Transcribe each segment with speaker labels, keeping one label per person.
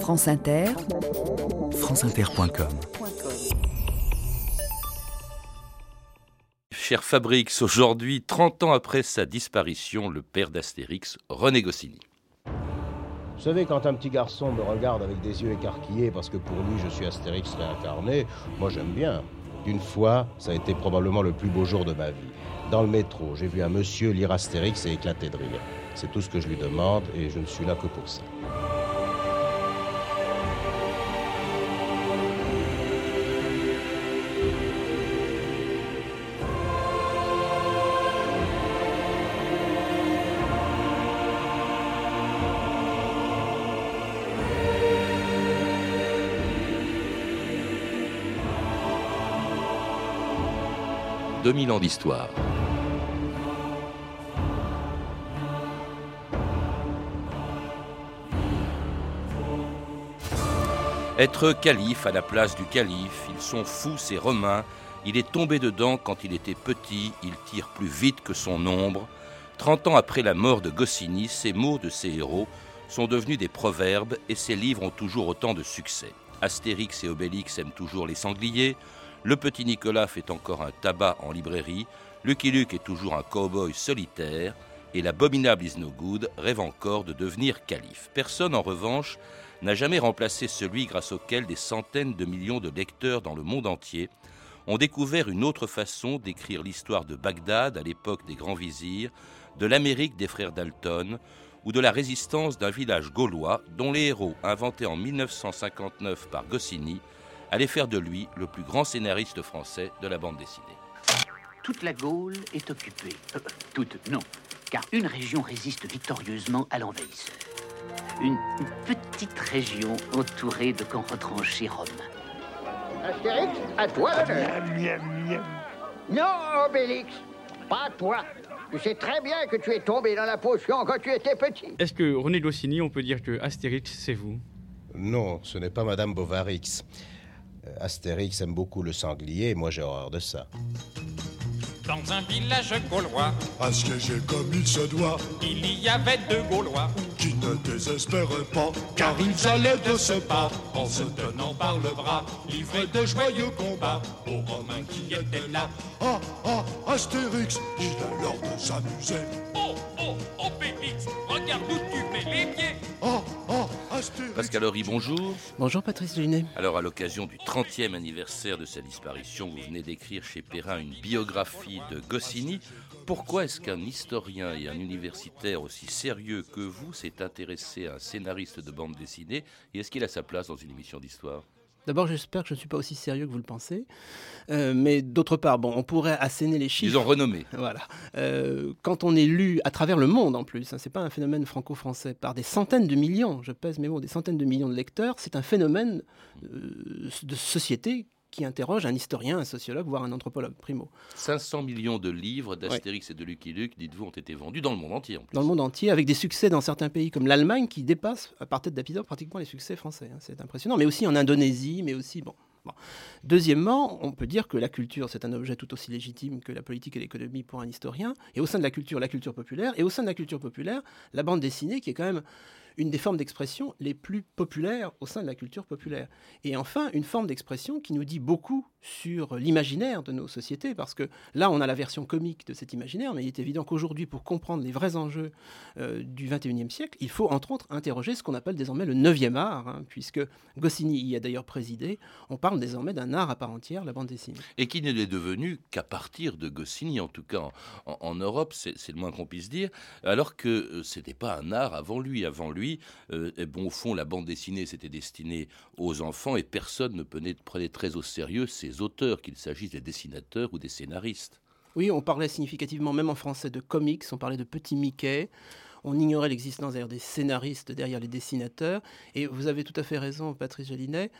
Speaker 1: France Inter,
Speaker 2: franceinter.com.
Speaker 3: Cher Fabrix, aujourd'hui, 30 ans après sa disparition, le père d'Astérix, René Goscinny.
Speaker 4: Vous savez, quand un petit garçon me regarde avec des yeux écarquillés parce que pour lui je suis Astérix réincarné, moi j'aime bien. Une fois, ça a été probablement le plus beau jour de ma vie. Dans le métro, j'ai vu un monsieur lire Astérix et éclater de rire. C'est tout ce que je lui demande et je ne suis là que pour ça.
Speaker 3: 2000 ans d'histoire. Être calife à la place du calife, ils sont fous ces Romains, il est tombé dedans quand il était petit, il tire plus vite que son ombre. Trente ans après la mort de Goscinny, ces mots de ces héros sont devenus des proverbes et ces livres ont toujours autant de succès. Astérix et Obélix aiment toujours les sangliers, le petit Nicolas fait encore un tabac en librairie. Lucky Luke est toujours un cow-boy solitaire. Et l'abominable Is rêve encore de devenir calife. Personne, en revanche, n'a jamais remplacé celui grâce auquel des centaines de millions de lecteurs dans le monde entier ont découvert une autre façon d'écrire l'histoire de Bagdad à l'époque des grands vizirs, de l'Amérique des frères Dalton ou de la résistance d'un village gaulois dont les héros, inventés en 1959 par Goscinny, allait faire de lui le plus grand scénariste français de la bande dessinée.
Speaker 5: Toute la Gaule est occupée. Euh, toute, non. Car une région résiste victorieusement à l'envahisseur. Une, petite région entourée de camps retranchés romains.
Speaker 6: Astérix, à toi Non, Obélix, pas toi. Tu sais très bien que tu es tombé dans la potion quand tu étais petit.
Speaker 7: Est-ce que René Goscinny, on peut dire que Astérix, c'est vous?
Speaker 4: Non, ce n'est pas Madame Bovarix. Euh, Astérix aime beaucoup le sanglier, et moi j'ai horreur de ça.
Speaker 8: Dans un village gaulois,
Speaker 9: assiégé comme il se doit,
Speaker 8: il y avait deux Gaulois
Speaker 9: qui ne désespéraient pas, car ils allaient de ce pas, en se tenant par le bras, livrés de joyeux combats aux Romains qui étaient là. Ah, ah, Astérix, il a l'heure de s'amuser.
Speaker 8: Oh, oh, oh, Pépix, regarde où tu mets les pieds.
Speaker 3: Pascal Horry, bonjour.
Speaker 10: Bonjour Patrice Gélinet.
Speaker 3: Alors à l'occasion du 30e anniversaire de sa disparition, vous venez d'écrire chez Perrin une biographie de Goscinny. Pourquoi est-ce qu'un historien et un universitaire aussi sérieux que vous s'est intéressé à un scénariste de bande dessinée et est-ce qu'il a sa place dans une émission d'histoire?
Speaker 10: D'abord, j'espère que je ne suis pas aussi sérieux que vous le pensez. Euh, mais d'autre part, bon, on pourrait asséner les chiffres.
Speaker 3: Ils ont renommé.
Speaker 10: Voilà. Euh, quand on est lu à travers le monde en plus, hein, ce n'est pas un phénomène franco-français, par des centaines de millions, je pèse mes mots, des centaines de millions de lecteurs, c'est un phénomène euh, de société qui interroge un historien, un sociologue, voire un anthropologue, primo.
Speaker 3: 500 millions de livres d'Astérix et de Lucky Luke, dites-vous, ont été vendus dans le monde entier. En plus.
Speaker 10: Dans le monde entier, avec des succès dans certains pays comme l'Allemagne qui dépassent, à partir d'épisodes, pratiquement les succès français. Hein. C'est impressionnant. Mais aussi en Indonésie, mais aussi, bon, Deuxièmement, on peut dire que la culture, c'est un objet tout aussi légitime que la politique et l'économie pour un historien. Et au sein de la culture, la culture populaire. Et au sein de la culture populaire, la bande dessinée, qui est quand même une des formes d'expression les plus populaires au sein de la culture populaire. Et enfin, une forme d'expression qui nous dit beaucoup sur l'imaginaire de nos sociétés, parce que là, on a la version comique de cet imaginaire, mais il est évident qu'aujourd'hui, pour comprendre les vrais enjeux euh, du XXIe siècle, il faut entre autres interroger ce qu'on appelle désormais le neuvième art, hein, puisque Goscinny y a d'ailleurs présidé. On parle désormais d'un art à part entière, la bande dessinée.
Speaker 3: Et qui n'est devenu qu'à partir de Goscinny, en tout cas en, Europe, c'est le moins qu'on puisse dire, alors que euh, ce n'était pas un art avant lui. Avant lui, euh, bon, au fond, la bande dessinée, c'était destiné aux enfants et personne ne prenait très au sérieux ces auteurs, qu'il s'agisse des dessinateurs ou des scénaristes.
Speaker 10: Oui, on parlait significativement, même en français, de comics, on parlait de petits Mickey. On ignorait l'existence d'ailleurs des scénaristes derrière les dessinateurs. Et vous avez tout à fait raison, Patrice Gélinet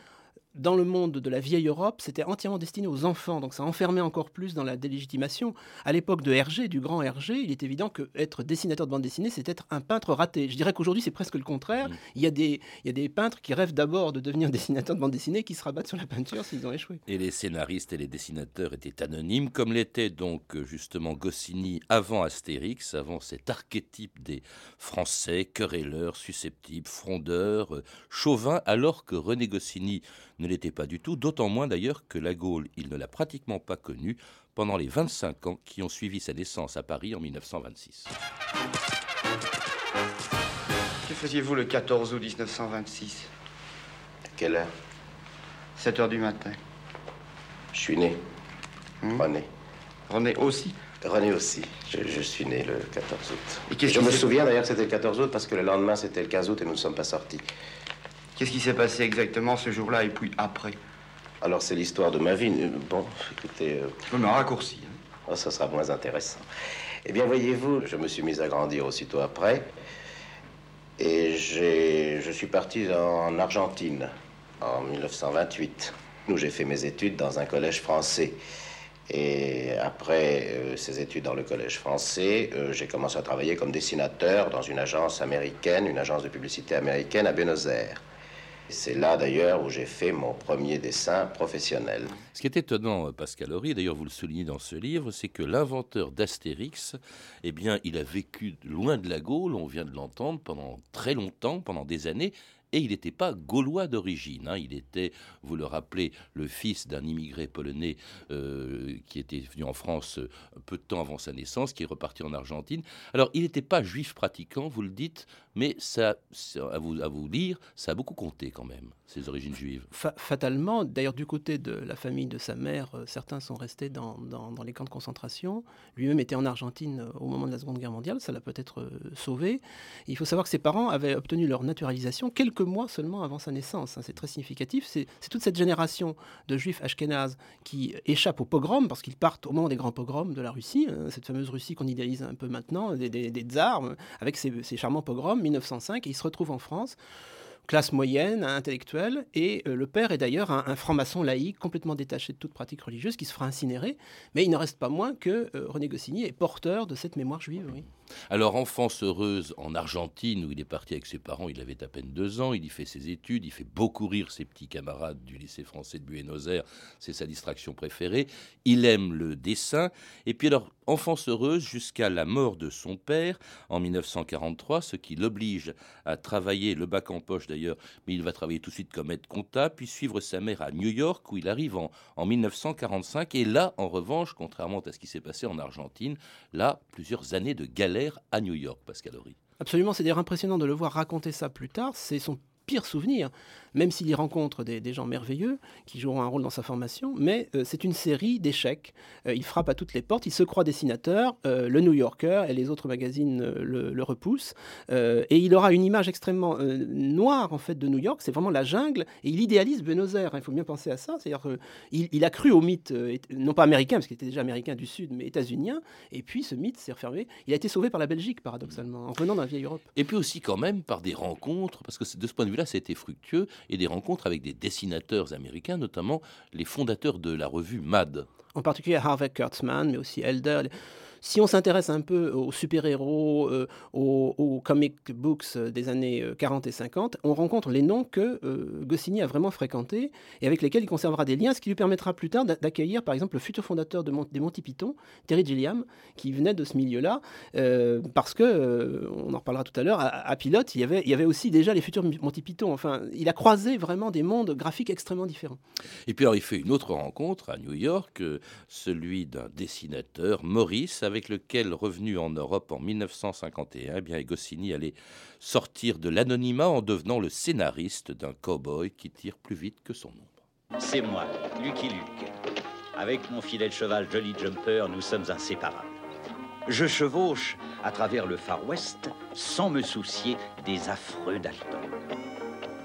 Speaker 10: dans le monde de la vieille Europe, c'était entièrement destiné aux enfants, donc ça enfermait encore plus dans la délégitimation. À l'époque de Hergé, du grand Hergé, il est évident que être dessinateur de bande dessinée, c'est être un peintre raté. Je dirais qu'aujourd'hui, c'est presque le contraire.
Speaker 3: Mm.
Speaker 10: Il, y a des, il y a des peintres qui rêvent d'abord de devenir dessinateur de bande dessinée qui se rabattent sur la peinture s'ils ont échoué.
Speaker 3: Et les scénaristes et les dessinateurs étaient anonymes, comme l'était donc euh, justement Goscinny avant Astérix, avant cet archétype des Français querelleurs, susceptibles, frondeurs, euh, chauvins, alors que René Goscinny ne l'était pas du tout, d'autant moins d'ailleurs que la Gaule, il ne l'a pratiquement pas connue pendant les 25 ans qui ont suivi sa naissance à Paris en 1926.
Speaker 1: Que faisiez-vous le 14 août 1926
Speaker 11: À quelle heure?
Speaker 1: 7 heures du matin.
Speaker 11: Je suis né.
Speaker 1: Hmm?
Speaker 11: René.
Speaker 1: René aussi?
Speaker 11: René aussi. Je, je suis né le 14 août.
Speaker 1: Et
Speaker 11: je me souviens d'ailleurs que c'était le 14 août parce que le lendemain c'était le 15 août et nous ne sommes pas sortis.
Speaker 1: Qu'est-ce qui s'est passé exactement ce jour-là et puis après?
Speaker 11: Alors c'est l'histoire de ma vie. Euh, Bon, écoutez. euh,
Speaker 1: Je me raccourci. hein.
Speaker 11: oh, ça sera moins intéressant. Eh bien, voyez-vous, je me suis mis à grandir aussitôt après. Et j'ai, je suis parti en Argentine en 1928, où j'ai fait mes études dans un collège français. Et après euh, ces études dans le collège français, euh, j'ai commencé à travailler comme dessinateur dans une agence américaine, une agence de publicité américaine à Buenos Aires. C'est là d'ailleurs où j'ai fait mon premier dessin professionnel.
Speaker 3: Ce qui est étonnant, euh, Pascal Horry, d'ailleurs vous le soulignez dans ce livre, c'est que l'inventeur d'Astérix, eh bien, il a vécu loin de la Gaule, on vient de l'entendre, pendant très longtemps, pendant des années, et il n'était pas gaulois d'origine. hein. Il était, vous le rappelez, le fils d'un immigré polonais euh, qui était venu en France euh, peu de temps avant sa naissance, qui est reparti en Argentine. Alors, il n'était pas juif pratiquant, vous le dites, mais ça, ça, à, vous, à vous lire, ça a beaucoup compté quand même, ses origines juives.
Speaker 10: Fa- fatalement, d'ailleurs du côté de la famille de sa mère, euh, certains sont restés dans, dans- dans les camps de concentration. Lui-même était en Argentine euh, au moment de la Seconde Guerre mondiale, ça l'a peut-être sauvé. Il faut savoir que ses parents avaient obtenu leur naturalisation quelques mois seulement avant sa naissance. hein. C'est très significatif. C'est toute cette génération de juifs ashkénazes qui échappent au pogrom, parce qu'ils partent au moment des grands pogroms de la Russie, hein, cette fameuse Russie qu'on idéalise un peu maintenant, des, tsars, euh, avec ces, charmants pogroms, 1905, et ils se retrouvent en France classe moyenne, intellectuelle, et euh, le père est d'ailleurs un, franc-maçon laïque complètement détaché de toute pratique religieuse qui se fera incinérer, mais il ne reste pas moins que euh, René Goscinny est porteur de cette mémoire juive.
Speaker 3: Alors, enfance heureuse en Argentine, où il est parti avec ses parents, il avait à peine deux ans, il y fait ses études, il fait beaucoup rire ses petits camarades du lycée français de Buenos Aires, c'est sa distraction préférée. Il aime le dessin, et puis alors, enfance heureuse jusqu'à la mort de son père en 1943, ce qui l'oblige à travailler, le bac en poche d'ailleurs, mais il va travailler tout de suite comme aide comptable, puis suivre sa mère à New York, où il arrive en, en 1945, et là, en revanche, contrairement à ce qui s'est passé en Argentine, là, plusieurs années de galère à New York, Pascal.
Speaker 10: Absolument, c'est d'ailleurs impressionnant de le voir raconter ça plus tard. C'est son pire souvenir, même s'il y rencontre des, gens merveilleux qui joueront un rôle dans sa formation, mais euh, c'est une série d'échecs. Euh, il frappe à toutes les portes, il se croit dessinateur, euh, le New Yorker et les autres magazines le, repoussent, et il aura une image extrêmement noire en fait de New York, c'est vraiment la jungle, et il idéalise Buenos Aires, hein, il faut bien penser à ça, c'est-à-dire qu'il il a cru au mythe, non pas américain, parce qu'il était déjà américain du Sud, mais états-unien, et puis ce mythe s'est refermé. Il a été sauvé par la Belgique, paradoxalement, en venant d'un vieille Europe.
Speaker 3: Et puis aussi quand même par des rencontres, parce que de ce point de vue-là, a été fructueux, et des rencontres avec des dessinateurs américains, notamment les fondateurs de la revue Mad.
Speaker 10: en particulier Harvey Kurtzman, mais aussi Elder. Si on s'intéresse un peu aux super-héros, euh, aux, aux comic books euh, des années euh, 40 et 50, on rencontre les noms que euh, Goscinny a vraiment fréquentés et avec lesquels il conservera des liens, ce qui lui permettra plus tard d'a- d'accueillir par exemple le futur fondateur de Mon- des Monty Python, Terry Gilliam, qui venait de ce milieu-là, euh, parce que, euh, on en reparlera tout à l'heure, à, à Pilote, il y, avait, aussi déjà les futurs Monty Python. Enfin, il a croisé vraiment des mondes graphiques extrêmement différents.
Speaker 3: Et puis alors il fait une autre rencontre à New York, euh, celui d'un dessinateur, Maurice, avec lequel, revenu en Europe en 1951, eh bien, Goscinny allait sortir de l'anonymat en devenant le scénariste d'un cow-boy qui tire plus vite que son ombre.
Speaker 12: C'est moi, Lucky Luke. Avec mon fidèle cheval Jolly Jumper, nous sommes inséparables. Je chevauche à travers le Far West sans me soucier des affreux Dalton.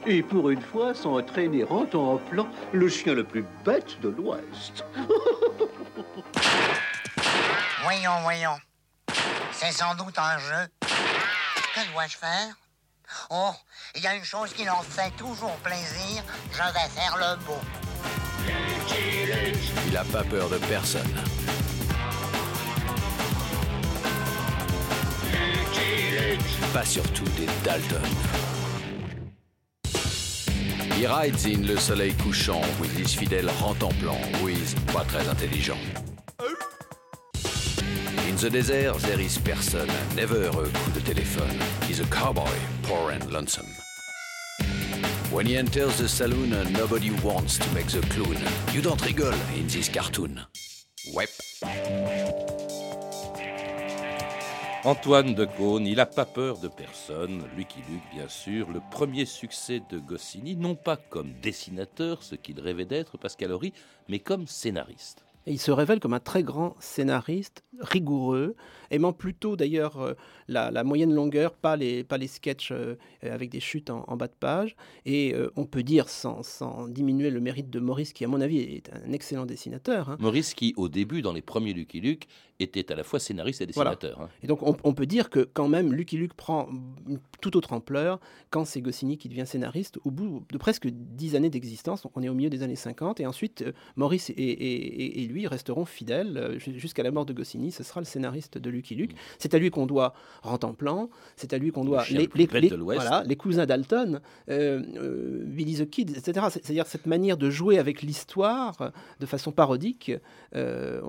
Speaker 13: Et pour une fois, son entraîné rentre en plan le chien le plus bête de l'Ouest.
Speaker 14: Voyons, voyons. C'est sans doute un jeu. Que dois-je faire? Oh, il y a une chose qui leur fait toujours plaisir, je vais faire le beau.
Speaker 2: Il a pas peur de personne. Pas surtout des Dalton. He rides in le soleil couchant with fidèle plan with pas très intelligent. The desert, there is person, never a coup de téléphone. He's a cowboy, poor and lonesome. When he enters the saloon, nobody wants to make the clown. You don't rigole in this cartoon. Wep.
Speaker 3: Antoine de Caunes, il n'a pas peur de personne. Lucky Luke, bien sûr, le premier succès de Goscinny, non pas comme dessinateur, ce qu'il rêvait d'être, Pascalori, mais comme scénariste.
Speaker 10: Il se révèle comme un très grand scénariste, rigoureux, aimant plutôt d'ailleurs euh, la, moyenne longueur, pas les, pas les sketchs euh, avec des chutes en, bas de page. Et euh, on peut dire, sans, sans, diminuer le mérite de Maurice, qui à mon avis est un excellent dessinateur. Hein.
Speaker 3: Maurice qui, au début, dans les premiers Lucky Luke, était à la fois scénariste et dessinateur. Hein.
Speaker 10: Et donc on, peut dire que quand même Lucky Luke prend une toute autre ampleur quand c'est Goscinny qui devient scénariste au bout de presque dix années d'existence. On est au milieu des années 50 et ensuite Maurice et, lui resteront fidèles jusqu'à la mort de Goscinny. Ce sera le scénariste de Lucky Luke. Mm. C'est à lui qu'on doit plan c'est à lui qu'on doit
Speaker 3: les, les, les,
Speaker 10: voilà, les cousins Dalton, euh, euh, Billy the Kid, etc. C'est-à-dire cette manière de jouer avec l'histoire de façon parodique. Euh,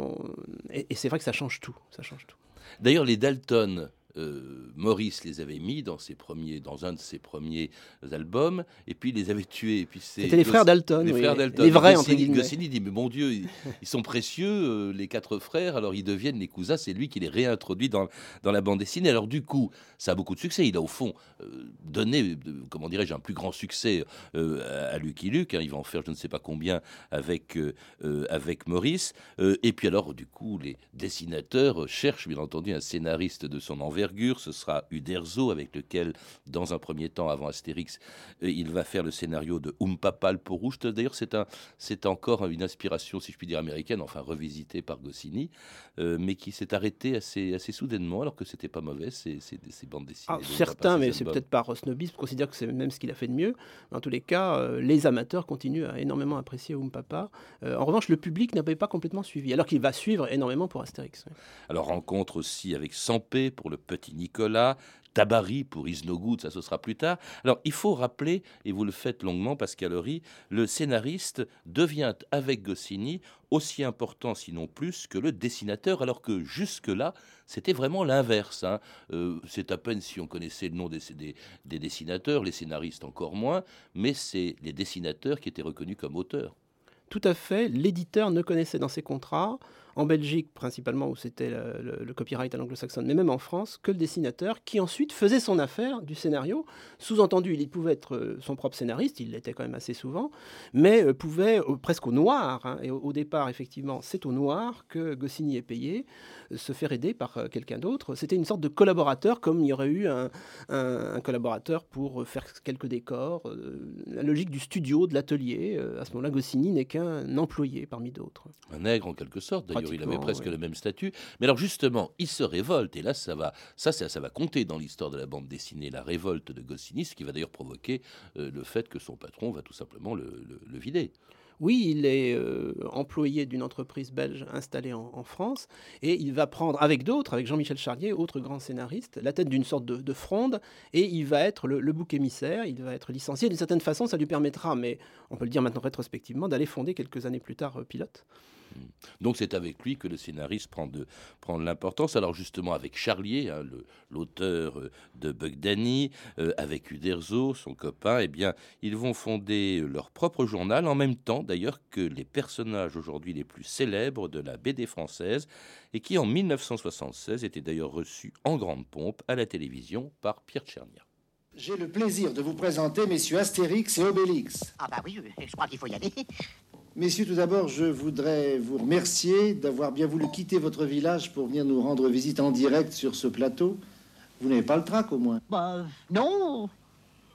Speaker 10: et, et c'est vrai que ça change Ça change tout.
Speaker 3: D'ailleurs, les Dalton, euh, Maurice les avait mis dans, ses premiers, dans un de ses premiers albums, et puis il les avait tués.
Speaker 10: C'était les frères Dalton.
Speaker 3: Les frères Dalton.
Speaker 10: Les vrais,
Speaker 3: Goscinny, dit, mais mon Dieu, ils, sont précieux, euh, les quatre frères, alors ils deviennent les cousins, c'est lui qui les réintroduit dans, dans la bande dessinée. Alors du coup, ça a beaucoup de succès. Il a au fond euh, donné, comment dirais-je, un plus grand succès à Lucky Luke. Hein. Il va en faire je ne sais pas combien avec, avec Maurice. et puis alors, du coup, les dessinateurs cherchent bien entendu un scénariste de son envers ce sera Uderzo, avec lequel, dans un premier temps, avant Astérix, euh, il va faire le scénario de Umpapa le peau rouge. D'ailleurs, c'est un, c'est encore une inspiration, si je puis dire, américaine, enfin revisitée par Goscinny, euh, mais qui s'est arrêtée assez, assez soudainement, alors que c'était pas mauvais, ces, ces, bandes dessinées.
Speaker 10: Ah, certains, mais c'est peut-être par snobisme, considèrent que c'est même ce qu'il a fait de mieux. Dans tous les cas, euh, les amateurs continuent à énormément apprécier Umpapa. en revanche, le public n'avait pas complètement suivi, alors qu'il va suivre énormément pour Astérix.
Speaker 3: Alors, rencontre aussi avec Sampé pour le petit Nicolas, Tabari pour Is No Good, ça ce sera plus tard. Alors il faut rappeler, et vous le faites longuement Pascalerie, le scénariste devient avec Goscinny aussi important, sinon plus, que le dessinateur, alors que jusque-là, c'était vraiment l'inverse. Hein. Euh, c'est à peine si on connaissait le nom des, des dessinateurs, les scénaristes encore moins, mais c'est les dessinateurs qui étaient reconnus comme auteurs.
Speaker 10: Tout à fait, l'éditeur ne connaissait dans ses contrats en Belgique principalement, où c'était le, copyright à l'anglo-saxonne, mais même en France, que le dessinateur, qui ensuite faisait son affaire du scénario. Sous-entendu, il pouvait être euh, son propre scénariste, il l'était quand même assez souvent, mais euh, pouvait euh, presque au noir, hein, et au, départ, effectivement, c'est au noir que Goscinny est payé, se faire aider par quelqu'un d'autre. C'était une sorte de collaborateur, comme il y aurait eu un, collaborateur pour faire quelques décors. la logique du studio, de l'atelier, à ce moment-là, Goscinny n'est qu'un employé parmi d'autres.
Speaker 3: Un nègre en quelque sorte, d'ailleurs il avait presque le même statut. Mais alors justement, il se révolte, et là, ça va, ça, ça, va compter dans l'histoire de la bande dessinée, la révolte de Goscinny, ce qui va d'ailleurs provoquer euh, le fait que son patron va tout simplement le vider.
Speaker 10: Oui, il est euh, employé d'une entreprise belge installée en, France et il va prendre avec d'autres, avec Jean-Michel Charlier, autre grand scénariste, la tête d'une sorte de, fronde et il va être le, bouc émissaire, il va être licencié. D'une certaine façon, ça lui permettra, mais on peut le dire maintenant rétrospectivement, d'aller fonder quelques années plus tard euh, Pilote.
Speaker 3: Donc c'est avec lui que le scénariste prend de, prend de l'importance. Alors justement avec Charlier, hein, l'auteur euh, de Bug Danny, euh, avec Uderzo, son copain, eh bien ils vont fonder leur propre journal en même temps d'ailleurs que les personnages aujourd'hui les plus célèbres de la BD française et qui en 1976 étaient d'ailleurs reçus en grande pompe à la télévision par Pierre Tchernia.
Speaker 15: J'ai le plaisir de vous présenter messieurs Astérix et Obélix.
Speaker 14: Ah bah oui, je crois qu'il faut y aller.
Speaker 15: Messieurs, tout d'abord, je voudrais vous remercier d'avoir bien voulu quitter votre village pour venir nous rendre visite en direct sur ce plateau. Vous n'avez pas le trac au moins?
Speaker 14: Bah non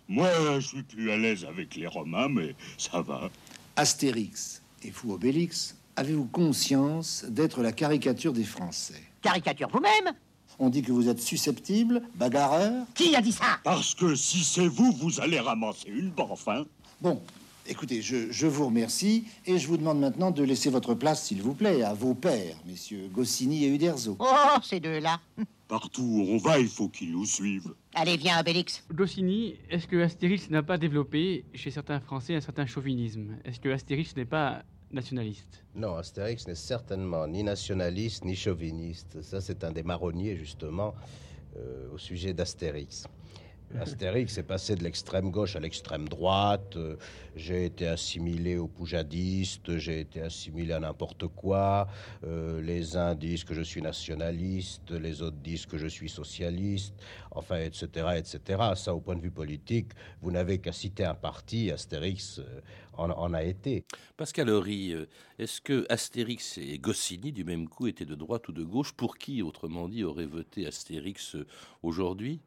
Speaker 9: Moi, je suis plus à l'aise avec les Romains, mais ça va.
Speaker 15: Astérix et vous, Obélix, avez-vous conscience d'être la caricature des Français?
Speaker 14: Caricature vous-même?
Speaker 15: On dit que vous êtes susceptible, bagarreur?
Speaker 14: Qui a dit ça?
Speaker 9: Parce que si c'est vous, vous allez ramasser une baffe, hein
Speaker 15: Bon, écoutez, je, je vous remercie et je vous demande maintenant de laisser votre place, s'il vous plaît, à vos pères, messieurs Goscinny et Uderzo.
Speaker 14: Oh, ces deux-là.
Speaker 9: Partout où on va, il faut qu'ils nous suivent.
Speaker 14: Allez, viens, Obélix.
Speaker 7: Goscinny, est-ce que Astérix n'a pas développé chez certains Français un certain chauvinisme? Est-ce que Astérix n'est pas nationaliste?
Speaker 4: Non, Astérix n'est certainement ni nationaliste ni chauviniste. Ça, c'est un des marronniers, justement, euh, au sujet d'Astérix. Astérix est passé de l'extrême gauche à l'extrême droite. Euh, J'ai été assimilé aux poujadistes, j'ai été assimilé à n'importe quoi. Euh, les uns disent que je suis nationaliste, les autres disent que je suis socialiste, enfin, etc., etc. Ça, au point de vue politique, vous n'avez qu'à citer un parti, Astérix euh, en, en a été.
Speaker 3: Pascal Horry, est-ce que Astérix et Goscinny, du même coup, étaient de droite ou de gauche? Pour qui, autrement dit, aurait voté Astérix aujourd'hui?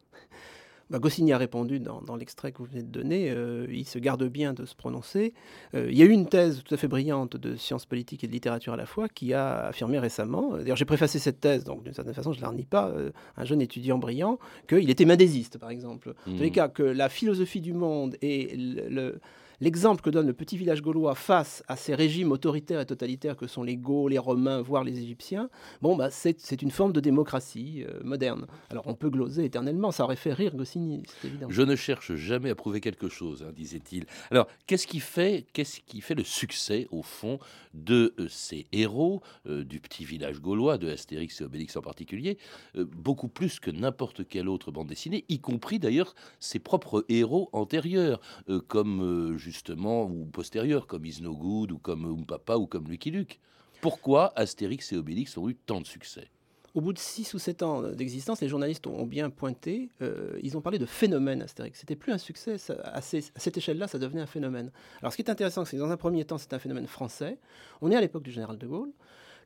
Speaker 10: Bah, Goscinny a répondu dans, dans l'extrait que vous venez de donner. euh, il se garde bien de se prononcer. Euh, il y a eu une thèse tout à fait brillante de sciences politiques et de littérature à la fois qui a affirmé récemment, euh, d'ailleurs j'ai préfacé cette thèse, donc d'une certaine façon je ne la renie pas, euh, un jeune étudiant brillant, qu'il était mendésiste par exemple. En tous les cas, que la philosophie du monde et le- le- L'exemple que donne le petit village gaulois face à ces régimes autoritaires et totalitaires que sont les Gauls, les Romains, voire les Égyptiens, bon, bah, c'est une forme de démocratie euh, moderne. Alors on peut gloser éternellement, ça aurait fait rire Goscinny, c'est évident.
Speaker 3: Je ne cherche jamais à prouver quelque chose, hein, disait-il. Alors, qu'est-ce qui fait, qui fait le succès, au fond, de euh, ces héros euh, du petit village gaulois, de Astérix et Obélix en particulier, beaucoup plus que n'importe quelle autre bande dessinée, y compris d'ailleurs ses propres héros antérieurs, comme justement ou postérieurs, comme Isnogoud ou comme Umpapa ou comme Lucky Luke. Pourquoi Astérix et Obélix ont eu tant de succès?
Speaker 10: Au bout de 6 ou 7 ans d'existence, les journalistes ont bien pointé, euh, ils ont parlé de phénomène Astérix. C'était plus un succès, à cette échelle-là, ça devenait un phénomène. Alors ce qui est intéressant, c'est que dans un premier temps, c'est un phénomène français. On est à l'époque du général de Gaulle.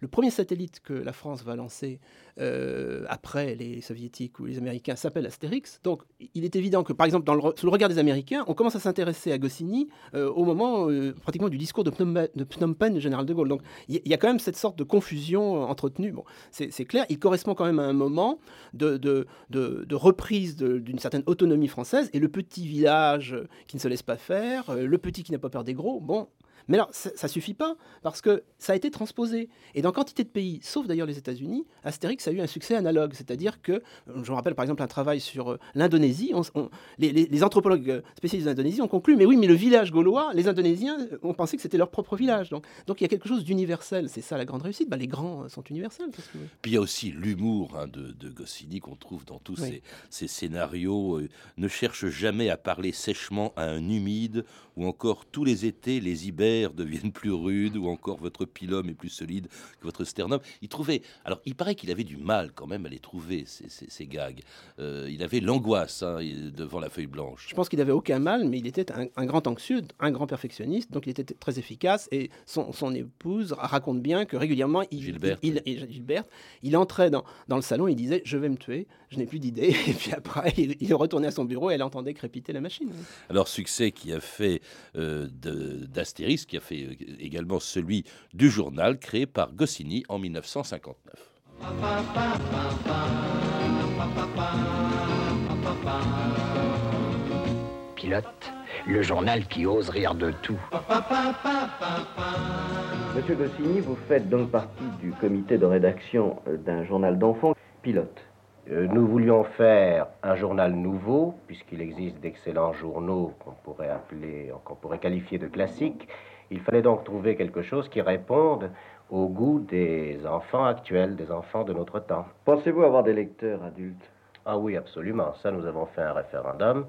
Speaker 10: Le premier satellite que la France va lancer euh, après les soviétiques ou les américains s'appelle Astérix. Donc il est évident que, par exemple, sous le regard des Américains, on commence à s'intéresser à Goscinny euh, au moment euh, pratiquement du discours de Phnom, de général de Gaulle. Donc il y, a quand même cette sorte de confusion entretenue. C'est clair, il correspond quand même à un moment de, de, reprise d'une certaine autonomie française et le petit village qui ne se laisse pas faire, le petit qui n'a pas peur des gros. Bon. Mais alors, ça, ça suffit pas, parce que ça a été transposé. Et dans quantité de pays, sauf d'ailleurs les États-Unis, Astérix a eu un succès analogue. C'est-à-dire que, je me rappelle par exemple un travail sur euh, l'Indonésie, on- on- les, les- les anthropologues euh, spécialistes de l'Indonésie ont conclu, mais oui, mais le village gaulois, les Indonésiens euh, ont pensé que c'était leur propre village. Donc, donc il y a quelque chose d'universel. C'est ça la grande réussite. Bah, les grands sont universels. que
Speaker 3: Puis il y a aussi l'humour hein, de, de Goscinny qu'on trouve dans tous
Speaker 10: Oui.
Speaker 3: ces, ces scénarios. euh, ne cherche jamais à parler sèchement à un humide, ou encore tous les étés, les deviennent plus rudes, ou encore votre pilum est plus solide que votre sternum. Il trouvait. Alors, il paraît qu'il avait du mal quand même à les trouver, ces, ces- ces gags. Euh, il avait l'angoisse hein, devant la feuille blanche.
Speaker 10: Je pense qu'il n'avait aucun mal, mais il était un, un grand anxieux, un grand perfectionniste, donc il était très efficace. Et son, son épouse raconte bien que régulièrement, il,
Speaker 3: Gilberte.
Speaker 10: il, il- et Gilberte, il entrait dans, dans le salon, il disait Je vais me tuer, je n'ai plus d'idée. Et puis après, il, retournait à son bureau et elle entendait crépiter la machine.
Speaker 3: Alors, succès qui a fait euh, de- qui a fait euh, également celui du journal créé par Goscinny en 1959.
Speaker 5: Pilote, le journal qui ose rire de tout.
Speaker 16: Monsieur Goscinny, vous faites donc partie du comité de rédaction euh, d'un journal d'enfants pilote.
Speaker 4: Euh, Nous voulions faire un journal nouveau, puisqu'il existe d'excellents journaux qu'on pourrait appeler, qu'on pourrait qualifier de classiques. Il fallait donc trouver quelque chose qui réponde au goût des enfants actuels, des enfants de notre temps.
Speaker 16: Pensez-vous avoir des lecteurs adultes?
Speaker 4: Ah oui, absolument. Ça, nous avons fait un référendum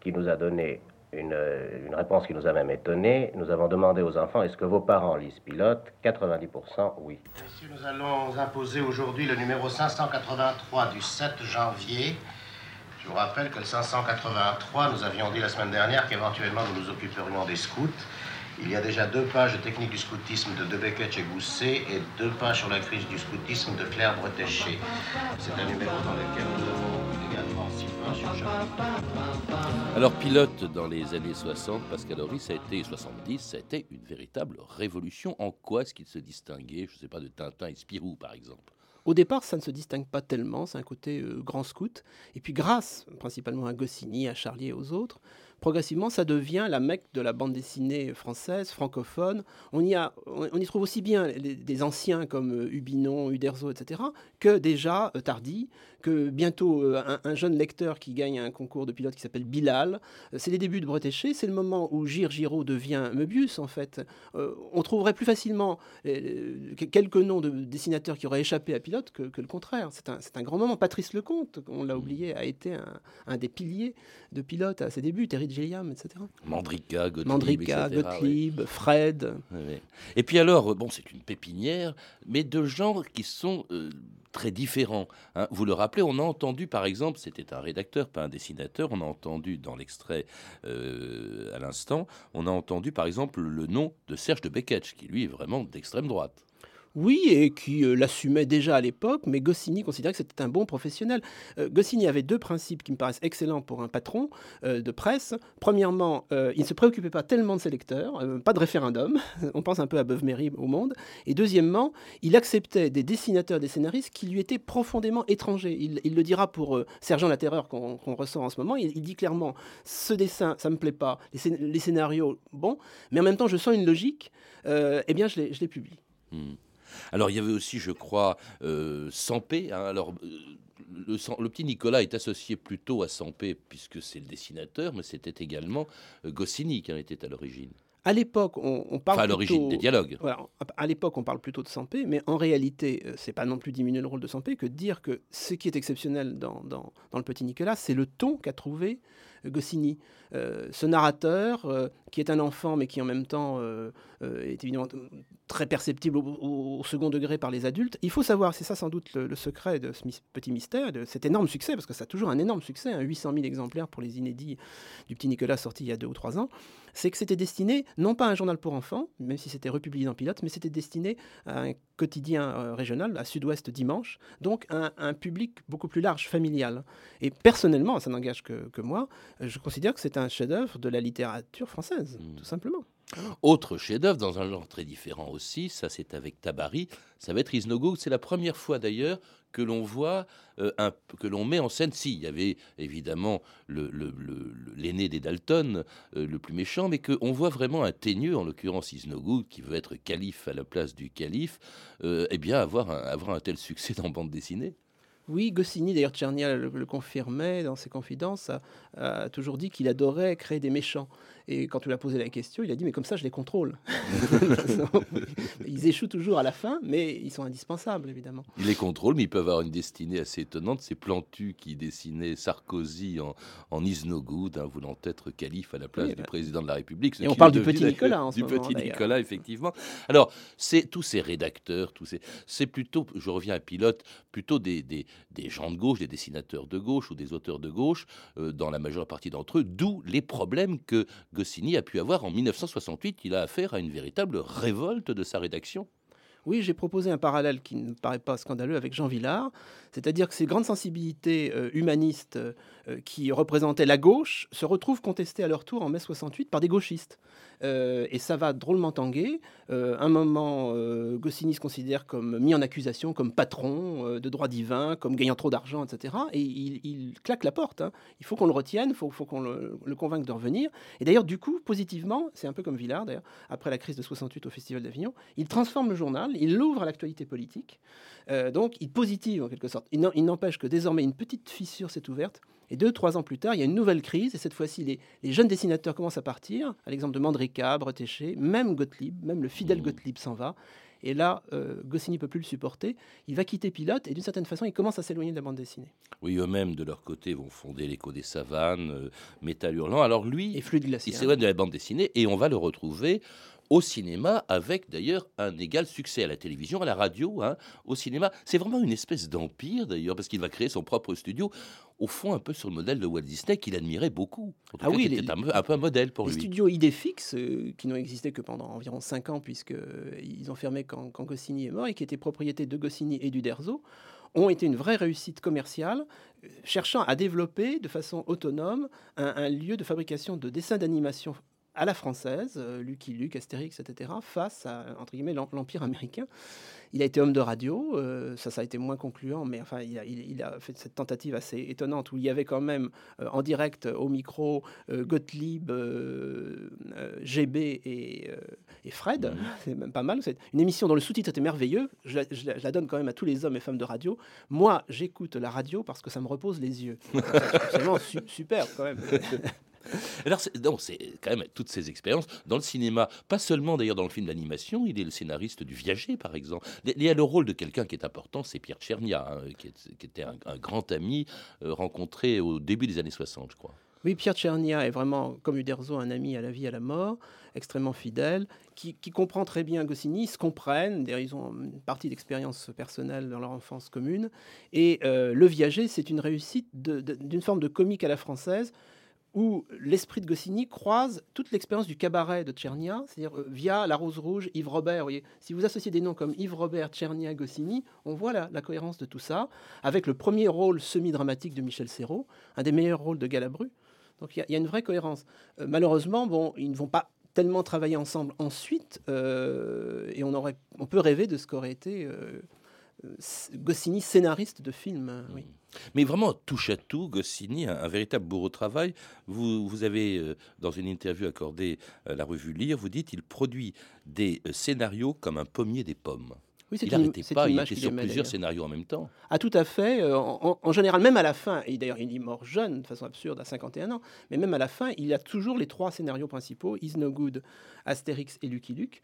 Speaker 4: qui nous a donné une, euh, une réponse qui nous a même étonnés. Nous avons demandé aux enfants est-ce que vos parents lisent pilote? 90% oui. Messieurs, nous allons imposer aujourd'hui le numéro 583 du 7 janvier. Je vous rappelle que le 583, nous avions dit la semaine dernière qu'éventuellement nous nous occuperions des scouts. Il y a déjà deux pages de technique du scoutisme de Debecketch et Gousset et deux pages sur la crise du scoutisme de Claire Bretéché. C'est un numéro dans lequel nous avons
Speaker 3: Alors, pilote dans les années 60, Pascal Horry, ça a été 70, ça a été une véritable révolution. En quoi est-ce qu'il se distinguait, je ne sais pas, de Tintin et Spirou, par exemple?
Speaker 10: Au départ, ça ne se distingue pas tellement, c'est un côté euh, grand scout. Et puis grâce principalement à Goscinny, à Charlier et aux autres, progressivement, ça devient la mecque de la bande dessinée française, francophone. On y, a, on y trouve aussi bien des anciens comme euh, Hubinon, Uderzo, etc., que déjà euh, Tardy, que bientôt euh, un, jeune lecteur qui gagne un concours de pilote qui s'appelle Bilal. C'est les débuts de Bretéché, c'est le moment où Gir Giraud devient Möbius, en fait. on trouverait plus facilement quelques noms de dessinateurs qui auraient échappé à pilote que, le contraire. C'est un, un, grand moment. Patrice Lecomte, on l'a oublié, a été un, un, des piliers de pilote à ses débuts. Terry Gilliam, etc.
Speaker 3: Mandrika, Gottlieb,
Speaker 10: Mandrika, Gottlieb, Fred.
Speaker 3: Et puis alors, bon, c'est une pépinière, mais de genres qui sont euh, très différents. Hein. Vous le rappelez, on a entendu, par exemple, c'était un rédacteur, pas un dessinateur, on a entendu dans l'extrait euh, à l'instant, on a entendu, par exemple, le nom de Serge de Beketch, qui lui est vraiment d'extrême droite.
Speaker 10: Oui, et qui euh, l'assumait déjà à l'époque, mais Goscinny considérait que c'était un bon professionnel. Euh, Goscinny avait deux principes qui me paraissent excellents pour un patron euh, de presse. Premièrement, il ne se préoccupait pas tellement de ses lecteurs, pas de référendum, on pense un peu à Beuve-Méry au monde. Et deuxièmement, il acceptait des dessinateurs, des scénaristes qui lui étaient profondément étrangers. Il, le dira pour Sergent la Terreur qu'on ressent en ce moment. Il, dit clairement, ce dessin, ça me plaît pas, les, scénarios, bon, mais en même temps, je sens une logique, eh bien, je les, publie.
Speaker 3: Hmm. Alors il y avait aussi, je crois, euh, Sampé. Hein. alors euh, le, petit Nicolas est associé plutôt à Sampé puisque c'est le dessinateur, mais c'était également euh, Goscinny qui en était à l'origine.
Speaker 10: À l'époque, on, parle
Speaker 3: enfin, à l'origine des dialogues.
Speaker 10: à l'époque, on parle plutôt de Sampé, mais en réalité, c'est pas non plus diminuer le rôle de Sampé que de dire que ce qui est exceptionnel dans, dans, dans le Petit Nicolas, c'est le ton qu'a trouvé Goscinny. Euh, ce narrateur, euh, qui est un enfant, mais qui en même temps euh, est évidemment très perceptible au, second degré par les adultes, il faut savoir, c'est ça sans doute le, secret de ce petit mystère, de cet énorme succès, parce que ça a toujours un énorme succès, 800 hein, 000 exemplaires pour les inédits du petit Nicolas sorti il y a deux ou trois ans, c'est que c'était destiné non pas à un journal pour enfants, même si c'était republié dans Pilote, mais c'était destiné à un quotidien régional, à Sud-Ouest Dimanche, donc un, un public beaucoup plus large, familial. Et personnellement, ça n'engage que moi, je considère que c'est un chef-d'œuvre de la littérature française, hmm. tout simplement.
Speaker 3: Autre chef-d'œuvre dans un genre très différent aussi, ça c'est avec Tabari, ça va être Isnogo. C'est la première fois d'ailleurs que l'on voit, euh, un, que l'on met en scène. Si, il y avait évidemment l'aîné des Dalton, euh, le plus méchant, mais qu'on voit vraiment un teigneux, en l'occurrence Isnogo, qui veut être calife à la place du calife, euh, eh bien avoir avoir un tel succès dans bande dessinée.
Speaker 10: Oui, Goscinny, d'ailleurs Tchernia le, confirmait dans ses confidences, a, toujours dit qu'il adorait créer des méchants. Et quand tu lui as posé la question, il a dit Mais comme ça, je les contrôle. ils échouent toujours à la fin, mais ils sont indispensables, évidemment.
Speaker 3: Il les contrôle, mais ils peuvent avoir une destinée assez étonnante. C'est Plantu qui dessinait Sarkozy en, en Isnogoud, hein, voulant être calife à la place du bah. président de la République.
Speaker 10: Et on parle du petit Nicolas en
Speaker 3: Du
Speaker 10: petit
Speaker 3: Nicolas, effectivement. Alors, c'est tous ces rédacteurs, tous ces, c'est plutôt, je reviens à Pilote, plutôt des, des, des, gens de gauche, des dessinateurs de gauche ou des auteurs de gauche, euh, dans la majeure partie d'entre eux, d'où les problèmes que Goscinny a pu avoir en 1968. Il a affaire à une véritable révolte de sa rédaction.
Speaker 10: Oui, j'ai proposé un parallèle qui ne paraît pas scandaleux avec Jean Villard, c'est-à-dire que ces grandes sensibilités euh, humanistes euh, qui représentaient la gauche se retrouvent contestées à leur tour en mai 68 par des gauchistes. Euh, et ça va drôlement tanguer. un moment, Goscinny se considère comme mis en accusation, comme patron de droit divin, comme gagnant trop d'argent, etc. Et il, claque la porte. Hein. Il faut qu'on le retienne, il faut, qu'on le, convainque de revenir. Et d'ailleurs, du coup, positivement, c'est un peu comme Villard, d'ailleurs, après la crise de 68 au Festival d'Avignon, il transforme le journal il l'ouvre à l'actualité politique. Euh, donc, il positive en quelque sorte. Il n'empêche que désormais une petite fissure s'est ouverte. Et deux, trois ans plus tard, il y a une nouvelle crise. Et cette fois-ci, les, jeunes dessinateurs commencent à partir. À l'exemple de Mandrika, Bretéché, même Gottlieb, même le fidèle mmh. Gottlieb s'en va. Et là, euh, Goscinny peut plus le supporter. Il va quitter Pilote et d'une certaine façon, il commence à s'éloigner de la bande dessinée.
Speaker 3: Oui, eux-mêmes, de leur côté, vont fonder l'écho des savanes, euh, Métal Hurlant. Alors lui,
Speaker 10: et
Speaker 3: il s'éloigne de la bande dessinée et on va le retrouver au cinéma, avec d'ailleurs un égal succès à la télévision, à la radio, hein, au cinéma. C'est vraiment une espèce d'empire d'ailleurs, parce qu'il va créer son propre studio, au fond un peu sur le modèle de Walt Disney qu'il admirait beaucoup.
Speaker 10: ah oui,
Speaker 3: c'était un, peu un modèle pour
Speaker 10: lui.
Speaker 3: Les
Speaker 10: studios idées fixes, euh, qui n'ont existé que pendant environ 5 ans, puisqu'ils euh, ont fermé quand, Goscinny est mort, et qui étaient propriété de Goscinny et du Derzo, ont été une vraie réussite commerciale, euh, cherchant à développer de façon autonome un, un lieu de fabrication de dessins d'animation à la française, euh, Lucky Luke, Astérix, etc., face à entre guillemets l'em- l'empire américain. Il a été homme de radio, euh, ça, ça a été moins concluant, mais enfin, il a, il- il a fait cette tentative assez étonnante où il y avait quand même euh, en direct au micro euh, Gottlieb, GB et, et Fred. C'est même pas mal. C'est une émission dont le sous-titre était merveilleux. Je la, je la- je la donne quand même à tous les hommes et femmes de radio. Moi, j'écoute la radio parce que ça me repose les yeux. C'est absolument su- super quand même.
Speaker 3: Alors, non, c'est quand même toutes ces expériences dans le cinéma, pas seulement d'ailleurs dans le film d'animation, il est le scénariste du Viager, par exemple. Il y a le rôle de quelqu'un qui est important, c'est Pierre Tchernia, hein, qui, était un, grand ami euh, rencontré au début des années 60, je crois.
Speaker 10: Oui, Pierre Tchernia est vraiment, comme Uderzo, un ami à la vie, à la mort, extrêmement fidèle, qui, comprend très bien Goscinny, ils se comprennent, ils ont une partie d'expérience personnelle dans leur enfance commune. Et euh, Le Viager, c'est une réussite d'une forme de comique à la française, où l'esprit de Goscinny croise toute l'expérience du cabaret de Tchernia, c'est-à-dire euh, via La Rose Rouge, Yves Robert. Si vous associez des noms comme Yves Robert, Tchernia, Goscinny, on voit la, cohérence de tout ça, avec le premier rôle semi-dramatique de Michel Serrault, un des meilleurs rôles de Galabru. Donc il y a- une vraie cohérence. Euh, malheureusement, ils ne vont pas tellement travailler ensemble ensuite, euh, et on, peut rêver de ce qu'aurait été Goscinny, scénariste de film. euh, oui.
Speaker 3: Mais vraiment, touche à tout, Goscinny, un, un véritable bourreau de travail. Vous, vous avez, euh, dans une interview accordée à la revue Lire, vous dites il produit des euh, scénarios comme un pommier des pommes.
Speaker 10: Oui, c'est
Speaker 3: il n'arrêtait pas, il était sur plusieurs scénarios en même temps.
Speaker 10: Ah, tout à fait. euh, en, en général, même à la fin, et d'ailleurs, il est mort jeune, de façon absurde, à 51 ans, mais même à la fin, il a toujours les trois scénarios principaux Is No Good, Astérix et Lucky Luke.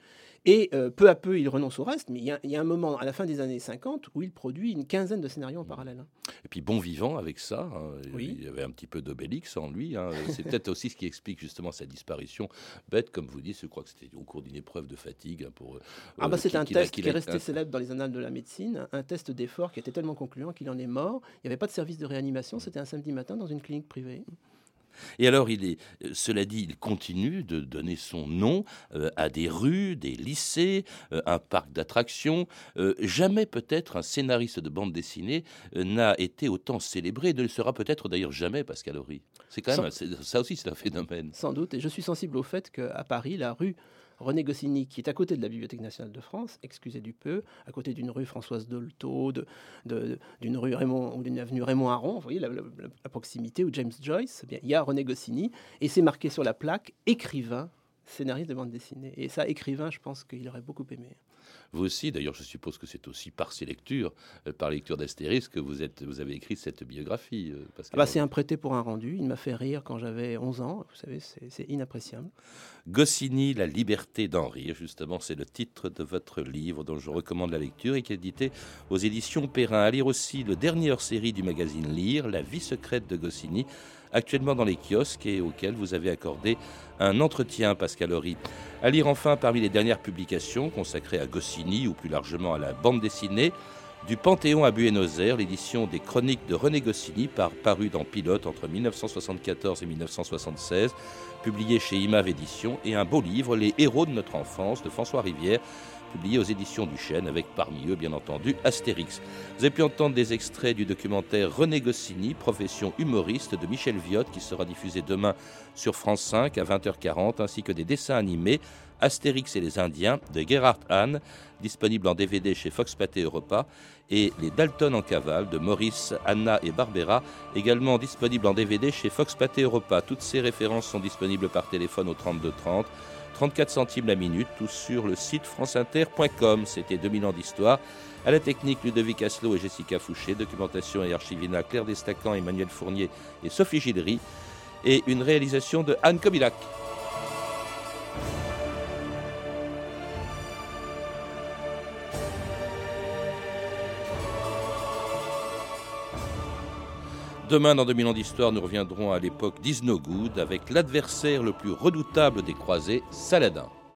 Speaker 10: Et euh, peu à peu, il renonce au reste, mais il y, a, il y a un moment, à la fin des années 50, où il produit une quinzaine de scénarios en parallèle. hein.
Speaker 3: Et puis bon vivant avec ça, hein, il y avait un petit peu d'Obélix en lui. hein. C'est peut-être aussi ce qui explique justement sa disparition bête, comme vous dites. Je crois que c'était au cours d'une épreuve de fatigue pour. euh,
Speaker 10: Ah bah
Speaker 3: euh,
Speaker 10: c'est un test qui est resté
Speaker 3: un-
Speaker 10: célèbre dans les annales de la médecine, un test d'effort qui était tellement concluant qu'il en est mort. Il n'y avait pas de service de réanimation, c'était un samedi matin dans une clinique privée.
Speaker 3: Et alors, il est, euh, cela dit, il continue de donner son nom euh, à des rues, des lycées, euh, un parc d'attractions. Euh, jamais peut-être un scénariste de bande dessinée n'a été autant célébré, et ne le sera peut-être d'ailleurs jamais, Pascal Horry. C'est quand même,
Speaker 10: Sans-
Speaker 3: un- c'est- ça aussi, c'est un phénomène.
Speaker 10: Sans doute, et je suis sensible au fait qu'à Paris, la rue René Goscinny, qui est à côté de la Bibliothèque nationale de France, excusez du peu, à côté d'une rue Françoise Dolto, d'une rue Raymond ou d'une avenue Raymond Aron, vous voyez la proximité, ou James Joyce, eh bien, il y a René Goscinny, et c'est marqué sur la plaque écrivain, scénariste de bande dessinée. Et ça, écrivain, je pense qu'il aurait beaucoup aimé.
Speaker 3: Vous aussi, d'ailleurs, je suppose que c'est aussi par ces lectures, euh, par lecture d'Astérix, que vous, êtes, vous avez écrit cette biographie. euh, Pascal
Speaker 10: Ah bah, c'est un prêté pour un rendu, il m'a fait rire quand j'avais 11 ans, vous savez, c'est c'est inappréciable.
Speaker 3: Goscinny, La liberté d'en rire, justement, c'est le titre de votre livre dont je recommande la lecture et qui est édité aux éditions Perrin. À lire aussi le dernier hors-série du magazine Lire, La vie secrète de Goscinny, actuellement dans les kiosques et auquel vous avez accordé un entretien, Pascal Horry. À lire enfin parmi les dernières publications consacrées à Goscinny ou plus largement à la bande dessinée, du Panthéon à Buenos Aires, l'édition des chroniques de René Goscinny, par, dans Pilote entre 1974 et 1976, publié chez Imave Éditions, et un beau livre, Les héros de notre enfance, de François Rivière, publié aux éditions du Chêne, avec parmi eux, bien entendu, Astérix. Vous avez pu entendre des extraits du documentaire René Goscinny, profession humoriste de Michel Viotte, qui sera diffusé demain sur France 5 à 20h40, ainsi que des dessins animés Astérix et les Indiens de Gerhard Hahn, disponible en DVD chez Fox Pathé Europa, et Les Dalton en cavale de Maurice, Anna et Barbera, également disponible en DVD chez Fox Pathé Europa. Toutes ces références sont disponibles par téléphone au 32 30. 34 centimes la minute, tout sur le site franceinter.com. C'était 2000 ans d'histoire. À la technique, Ludovic Asselot et Jessica Fouché. Documentation et archivina, Claire Destacan, Emmanuel Fournier et Sophie Gildery. Et une réalisation de Anne Kobilac. Demain, dans 2000 ans d'histoire, nous reviendrons à l'époque d'Isnogoud avec l'adversaire le plus redoutable des croisés, Saladin.